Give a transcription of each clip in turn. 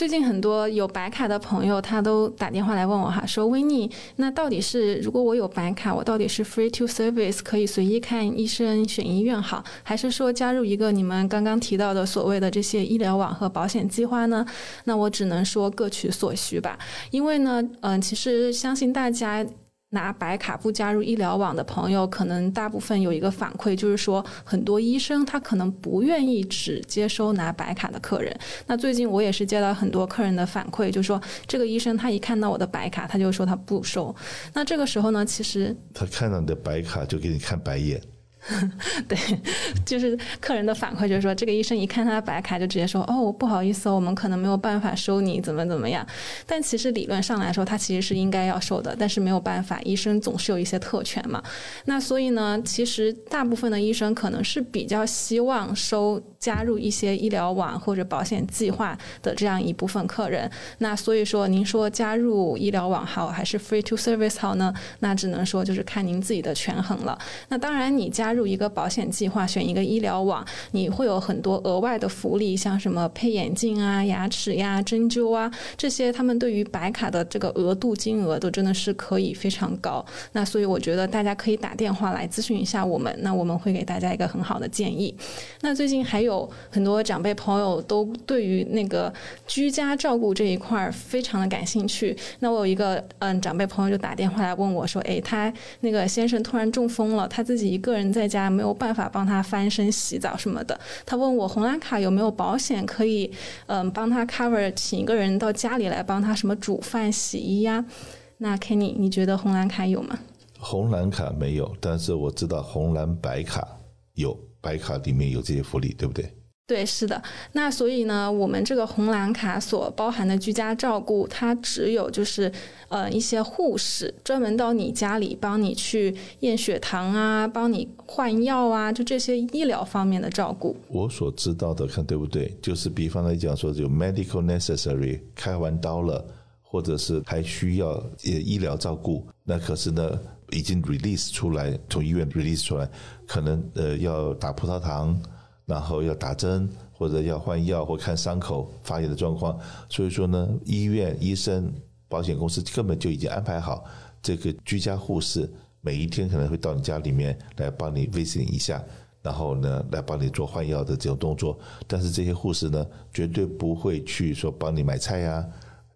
最近很多有白卡的朋友，他都打电话来问我哈，说维尼，那到底是如果我有白卡，我到底是 free to service 可以随意看医生、选医院好，还是说加入一个你们刚刚提到的所谓的这些医疗网和保险计划呢？那我只能说各取所需吧，因为呢，嗯、其实相信大家。拿白卡不加入医疗网的朋友，可能大部分有一个反馈，就是说很多医生他可能不愿意只接收拿白卡的客人。那最近我也是接到很多客人的反馈，就是说这个医生他一看到我的白卡，他就说他不收。那这个时候呢，其实他看到你的白卡就给你看白眼。对，就是客人的反馈，就是说这个医生一看他的白卡，就直接说：“哦，不好意思，我们可能没有办法收你，怎么怎么样。”但其实理论上来说，他其实是应该要收的，但是没有办法，医生总是有一些特权嘛。那所以呢，其实大部分的医生可能是比较希望收加入一些医疗网或者保险计划的这样一部分客人。那所以说，您说加入医疗网好还是 free to service 好呢？那只能说就是看您自己的权衡了。那当然，你加入。一个保险计划，选一个医疗网，你会有很多额外的福利，像什么配眼镜啊、牙齿呀、针灸啊这些，他们对于白卡的这个额度金额都真的是可以非常高。那所以我觉得大家可以打电话来咨询一下我们，那我们会给大家一个很好的建议。那最近还有有很多长辈朋友都对于那个居家照顾这一块非常的感兴趣。那我有一个嗯长辈朋友就打电话来问我说：“诶，他那个先生突然中风了，他自己一个人在。”家没有办法帮他翻身、洗澡什么的，他问我红蓝卡有没有保险可以，嗯、帮他 cover，请一个人到家里来帮他什么煮饭、洗衣呀？那 Kenny，你觉得红蓝卡有吗？红蓝卡没有，但是我知道红蓝白卡有，白卡里面有这些福利，对不对？对，是的。那所以呢，我们这个红蓝卡所包含的居家照顾，它只有就是呃一些护士专门到你家里帮你去验血糖啊，帮你换药啊，就这些医疗方面的照顾。我所知道的，看对不对？就是比方来讲说，有 medical necessary，开完刀了，或者是还需要呃医疗照顾，那可是呢已经 release 出来，从医院 release 出来，可能呃要打葡萄糖。然后要打针或者要换药或看伤口发炎的状况，所以说呢，医院、医生、保险公司根本就已经安排好这个居家护士，每一天可能会到你家里面来帮你 visit 一下，然后呢来帮你做换药的这种动作。但是这些护士呢，绝对不会去说帮你买菜呀、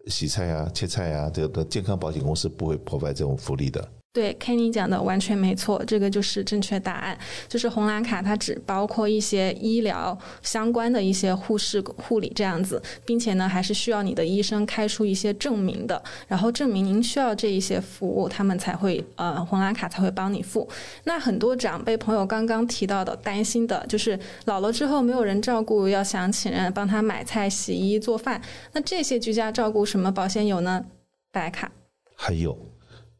洗菜呀、切菜呀，这个健康保险公司不会破坏这种福利的。对，Kenny 讲的完全没错，这个就是正确答案。就是红蓝卡，它只包括一些医疗相关的一些护士护理这样子，并且呢，还是需要你的医生开出一些证明的，然后证明您需要这一些服务，他们才会呃红蓝卡才会帮你付。那很多长辈朋友刚刚提到的担心的就是老了之后没有人照顾，要想请人帮他买菜、洗衣、做饭，那这些居家照顾什么保险有呢？白卡还有。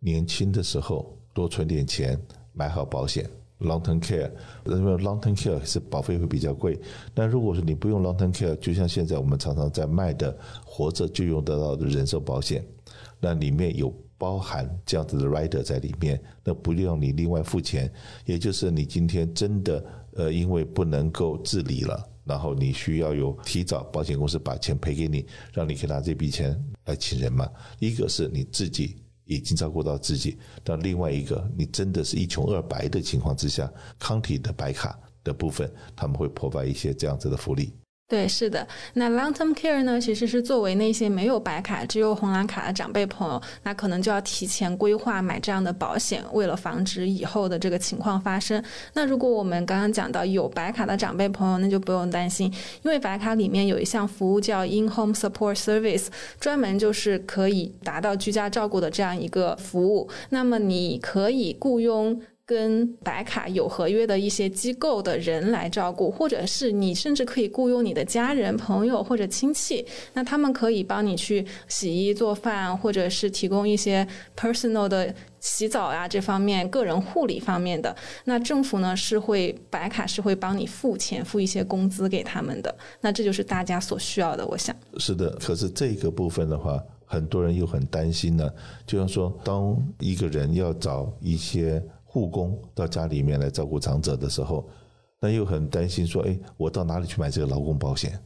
年轻的时候多存点钱，买好保险，long term care。因为 long term care 是保费会比较贵。那如果说你不用 long term care，就像现在我们常常在卖的，活着就用得到的人寿保险，那里面有包含这样子的 rider 在里面，那不用你另外付钱。也就是你今天真的呃，因为不能够自理了，然后你需要有提早保险公司把钱赔给你，让你可以拿这笔钱来请人嘛。一个是你自己。已经照顾到自己，但另外一个，你真的是一穷二白的情况之下康体的白卡的部分，他们会破发一些这样子的福利。对，是的。那 long term care 呢，其实是作为那些没有白卡、只有红蓝卡的长辈朋友，那可能就要提前规划买这样的保险，为了防止以后的这个情况发生。那如果我们刚刚讲到有白卡的长辈朋友，那就不用担心，因为白卡里面有一项服务叫 in home support service，专门就是可以达到居家照顾的这样一个服务。那么你可以雇佣。跟白卡有合约的一些机构的人来照顾，或者是你甚至可以雇佣你的家人、朋友或者亲戚，那他们可以帮你去洗衣做饭，或者是提供一些 personal 的洗澡、啊、这方面个人护理方面的。那政府呢是会白卡是会帮你付钱付一些工资给他们的。那这就是大家所需要的，我想。是的，可是这个部分的话，很多人又很担心呢，就像说，当一个人要找一些。护工到家里面来照顾长者的时候，那又很担心说：“哎，我到哪里去买这个劳工保险？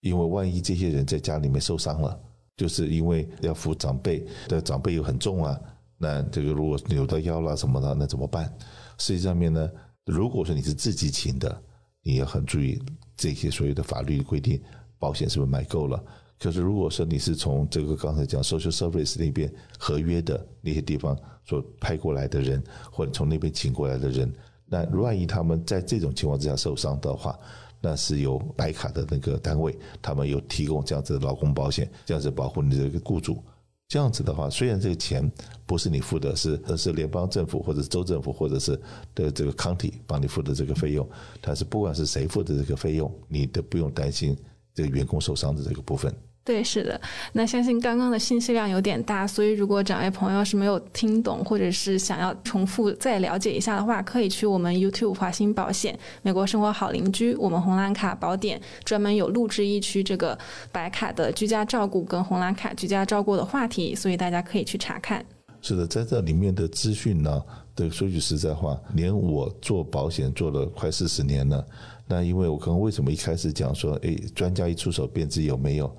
因为万一这些人在家里面受伤了，就是因为要扶长辈的长辈又很重啊，那这个如果扭到腰了什么的，那怎么办？实际上面呢，如果说你是自己请的，你要很注意这些所有的法律规定，保险是不是买够了？就是如果说你是从这个刚才讲 social service 那边合约的那些地方所派过来的人，或者从那边请过来的人，那万一他们在这种情况之下受伤的话，那是由白卡的那个单位，他们有提供这样子的劳工保险，这样子保护你的这个雇主。这样子的话，虽然这个钱不是你付的，是是联邦政府或者是州政府或者是的这个 county 帮你付的这个费用，但是不管是谁付的这个费用，你都不用担心这个员工受伤的这个部分。对，是的。那相信刚刚的信息量有点大，所以如果长辈朋友是没有听懂，或者是想要重复再了解一下的话，可以去我们 YouTube 华兴保险、美国生活好邻居、我们红蓝卡宝典，专门有录制一区这个白卡的居家照顾跟红蓝卡居家照顾的话题，所以大家可以去查看。是的，在这里面的资讯呢，对，说句实在话，连我做保险做了快四十年了，那因为我刚刚为什么一开始讲说，哎，专家一出手便知有没有？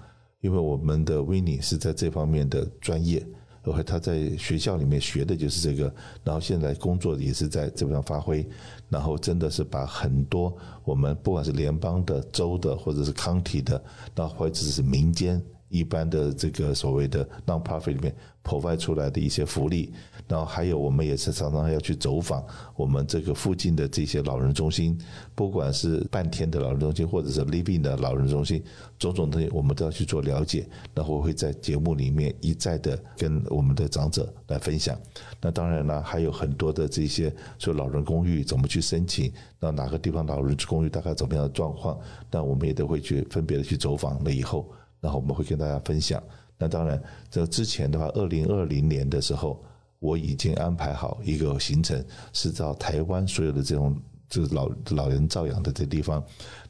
因为我们的 Winnie 是在这方面的专业，而且他在学校里面学的就是这个，然后现在工作也是在这边发挥，然后真的是把很多我们不管是联邦的、州的或者是 county 的，那或者是民间一般的这个所谓的 non-profit 里面 provide 出来的一些福利。然后还有，我们也是常常要去走访我们这个附近的这些老人中心，不管是半天的老人中心，或者是 living 的老人中心，种种东西我们都要去做了解。然后会在节目里面一再的跟我们的长者来分享。那当然了，还有很多的这些说老人公寓怎么去申请，到哪个地方老人公寓大概怎么样的状况，那我们也都会去分别的去走访了以后，然后我们会跟大家分享。那当然，这之前的话，二零二零年的时候。我已经安排好一个行程，是到台湾所有的这种就是老老人照养的这地方，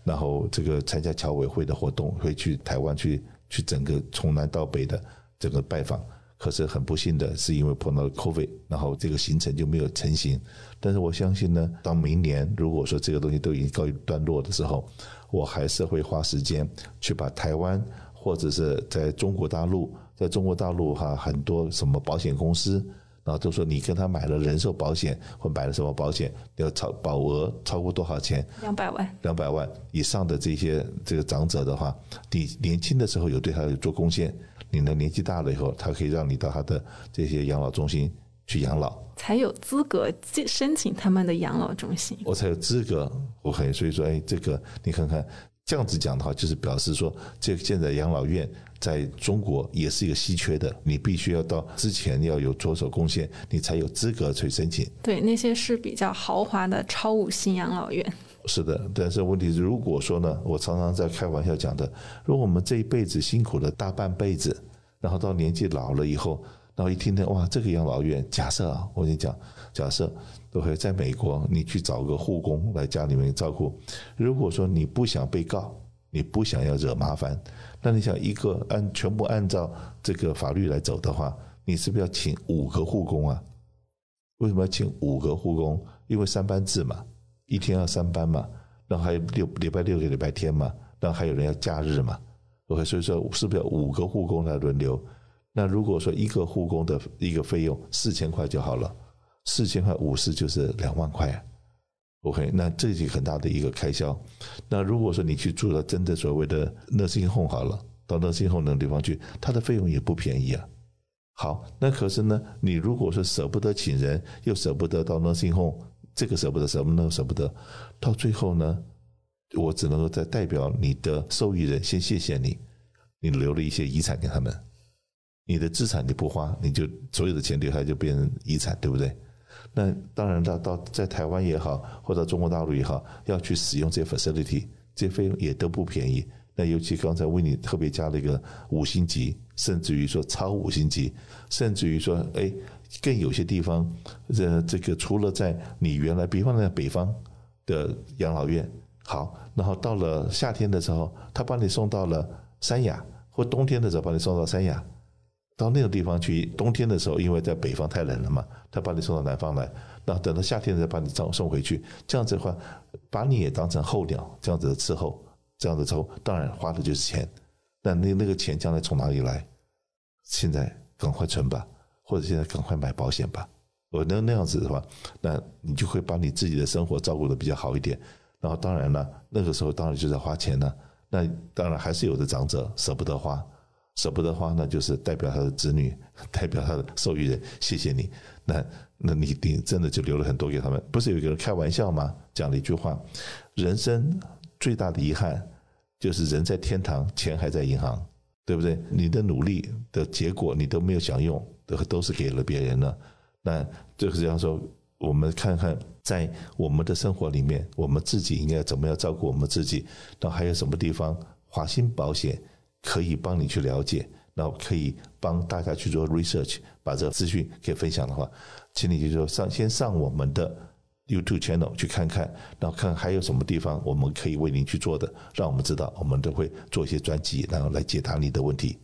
然后这个参加侨委会的活动，会去台湾去去整个从南到北的整个拜访。可是很不幸的是，因为碰到了 COVID，然后这个行程就没有成型。但是我相信呢，到明年如果说这个东西都已经告一段落的时候，我还是会花时间去把台湾或者是在中国大陆，在中国大陆哈很多什么保险公司。然后都说你跟他买了人寿保险或买了什么保险，要超保额超过多少钱？两百万。两百万以上的这些这个长者的话，你年轻的时候有对他有做贡献，你呢年纪大了以后，他可以让你到他的这些养老中心去养老，才有资格申请他们的养老中心。我才有资格，OK。所以说，哎，这个你看看。这样子讲的话，就是表示说，这个现在养老院在中国也是一个稀缺的，你必须要到之前要有着手贡献，你才有资格去申请。对，那些是比较豪华的超五星养老院。是的，但是问题是，如果说呢，我常常在开玩笑讲的，如果我们这一辈子辛苦了大半辈子，然后到年纪老了以后，然后一听听哇，这个养老院，假设啊，我跟你讲，假设。都会在美国，你去找个护工来家里面照顾。如果说你不想被告，你不想要惹麻烦，那你想一个按全部按照这个法律来走的话，你是不是要请五个护工啊？为什么要请五个护工？因为三班制嘛，一天要三班嘛，然后还有六礼拜六礼拜天嘛，然后还有人要假日嘛。OK，所以说是不是要五个护工来轮流？那如果说一个护工的一个费用四千块就好了。四千块五十就是两万块，OK，那这是很大的一个开销。那如果说你去住了真的所谓的 nursing home 好了，到 nursing home 那个地方去，它的费用也不便宜啊。好，那可是呢，你如果说舍不得请人，又舍不得到 nursing home，这个舍不得，什么呢？舍不得，到最后呢，我只能够再代表你的受益人先谢谢你，你留了一些遗产给他们，你的资产你不花，你就所有的钱留下来就变成遗产，对不对？那当然到到在台湾也好，或者中国大陆也好，要去使用这些 facility，这些费用也都不便宜。那尤其刚才为你特别加了一个五星级，甚至于说超五星级，甚至于说，哎，更有些地方，这这个除了在你原来，比方在北方的养老院，好，然后到了夏天的时候，他把你送到了三亚，或冬天的时候把你送到三亚。到那个地方去，冬天的时候，因为在北方太冷了嘛，他把你送到南方来，那等到夏天再把你送送回去，这样子的话，把你也当成候鸟这样子的伺候，这样子之后，当然花的就是钱，但那那个钱将来从哪里来？现在赶快存吧，或者现在赶快买保险吧。我那那样子的话，那你就会把你自己的生活照顾得比较好一点。然后当然了，那个时候当然就在花钱了。那当然还是有的长者舍不得花，舍不得花，那就是代表他的子女，代表他的受益人，谢谢你。那那你你真的就留了很多给他们。不是有一个人开玩笑吗？讲了一句话：人生最大的遗憾就是人在天堂，钱还在银行，对不对？你的努力的结果你都没有享用，都都是给了别人了。那就是这样说。我们看看，在我们的生活里面，我们自己应该怎么样照顾我们自己？那还有什么地方华兴保险可以帮你去了解？然后可以帮大家去做 research，把这个资讯可以分享的话，请你就说上先上我们的 YouTube channel 去看看，然后看还有什么地方我们可以为您去做的，让我们知道，我们都会做一些专辑，然后来解答你的问题。